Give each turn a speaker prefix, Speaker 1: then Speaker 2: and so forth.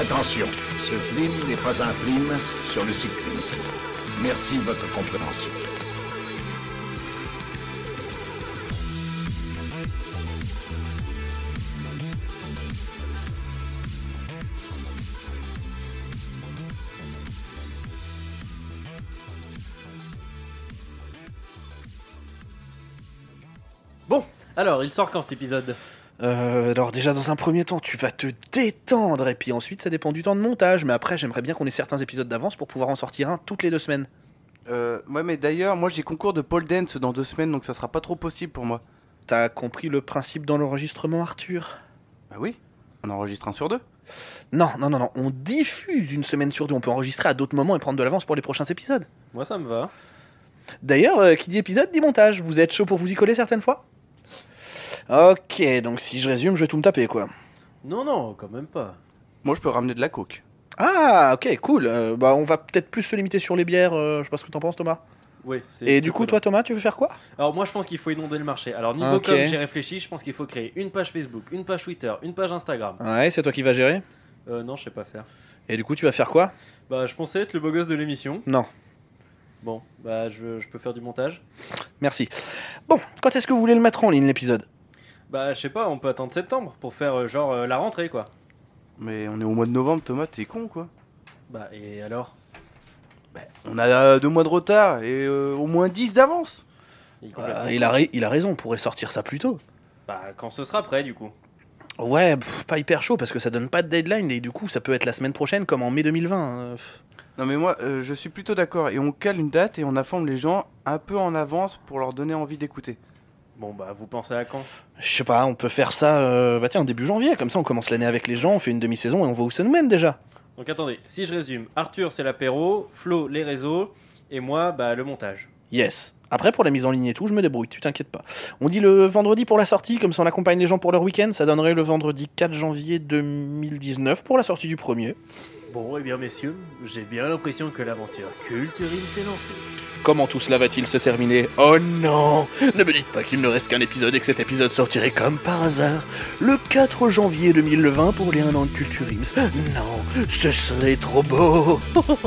Speaker 1: Attention, ce film n'est pas un film sur le cyclisme. Merci de votre compréhension.
Speaker 2: Bon, alors, il sort quand cet épisode?
Speaker 3: Euh, alors déjà dans un premier temps, tu vas te détendre et puis ensuite ça dépend du temps de montage. Mais après, j'aimerais bien qu'on ait certains épisodes d'avance pour pouvoir en sortir un toutes les deux semaines.
Speaker 4: Euh, ouais, mais d'ailleurs, moi j'ai concours de pole dance dans deux semaines, donc ça sera pas trop possible pour moi.
Speaker 3: T'as compris le principe dans l'enregistrement, Arthur?
Speaker 4: Bah oui, on enregistre un sur deux.
Speaker 3: Non, non, non, non. On diffuse une semaine sur deux. On peut enregistrer à d'autres moments et prendre de l'avance pour les prochains épisodes.
Speaker 2: Moi, ça me va.
Speaker 3: D'ailleurs, euh, qui dit épisode dit montage. Vous êtes chaud pour vous y coller certaines fois? Ok, donc si je résume, je vais tout me taper quoi.
Speaker 2: Non, non, quand même pas.
Speaker 4: Moi je peux ramener de la coke.
Speaker 3: Ah, ok, cool. Euh, bah, on va peut-être plus se limiter sur les bières. euh, je sais pas ce que t'en penses, Thomas.
Speaker 2: Oui, c'est
Speaker 3: Et du coup,
Speaker 2: cool.
Speaker 3: toi, Thomas, tu veux faire quoi?
Speaker 2: Alors, moi, je pense qu'il faut inonder le marché. Alors, niveau
Speaker 3: Ok.
Speaker 2: com, j'ai réfléchi, je pense qu'il faut créer une page Facebook, une page Twitter, une page Instagram.
Speaker 3: Ouais, c'est toi qui vas gérer?
Speaker 2: Euh, non, je sais pas faire.
Speaker 3: Et du coup, tu vas faire quoi?
Speaker 2: Bah, je pensais être le beau gosse de l'émission.
Speaker 3: Non,
Speaker 2: Bon, bah, je, je peux faire du montage.
Speaker 3: merci. Bon, quand est-ce que vous voulez le mettre en ligne l'épisode?
Speaker 2: Bah, je sais pas, on peut attendre septembre pour faire euh, genre euh, la rentrée, quoi.
Speaker 4: Mais on est au mois de novembre, Thomas, t'es con quoi
Speaker 2: Bah, et alors?
Speaker 4: On a euh, deux mois de retard et euh, au moins 10 d'avance.
Speaker 2: il, est complètement
Speaker 3: Euh, il, a ra- il a raison, on pourrait sortir ça plus tôt.
Speaker 2: Bah, quand ce sera prêt, du coup.
Speaker 3: Ouais, pff, pas hyper chaud parce que ça donne pas de deadline et du coup, ça peut être la semaine prochaine comme en mai 2020. euh, pff.
Speaker 4: Non mais moi euh, je suis plutôt d'accord et on cale une date et on informe les gens un peu en avance pour leur donner envie d'écouter.
Speaker 2: Bon, bah, vous pensez à quand?
Speaker 3: Je sais pas, on peut faire ça, euh, bah tiens, début janvier, comme ça on commence l'année avec les gens, on fait une demi-saison et on voit où ça nous mène déjà.
Speaker 2: Donc, attendez, si je résume, Arthur, c'est l'apéro, Flo, les réseaux, et moi, bah, le montage.
Speaker 3: Yes. Après, pour la mise en ligne et tout, je me débrouille, tu t'inquiètes pas. On dit le vendredi pour la sortie, comme ça on accompagne les gens pour leur week-end, ça donnerait le vendredi 4 janvier 2019 pour la sortie du premier.
Speaker 2: Bon, eh bien, messieurs, j'ai bien l'impression que l'aventure culturine s'est lancée.
Speaker 3: Comment tout cela va-t-il se terminer Oh non Ne me dites pas qu'il ne reste qu'un épisode et que cet épisode sortirait comme par hasard le 4 janvier 2020 pour les 1 an de Culture Ims. Non, ce serait trop beau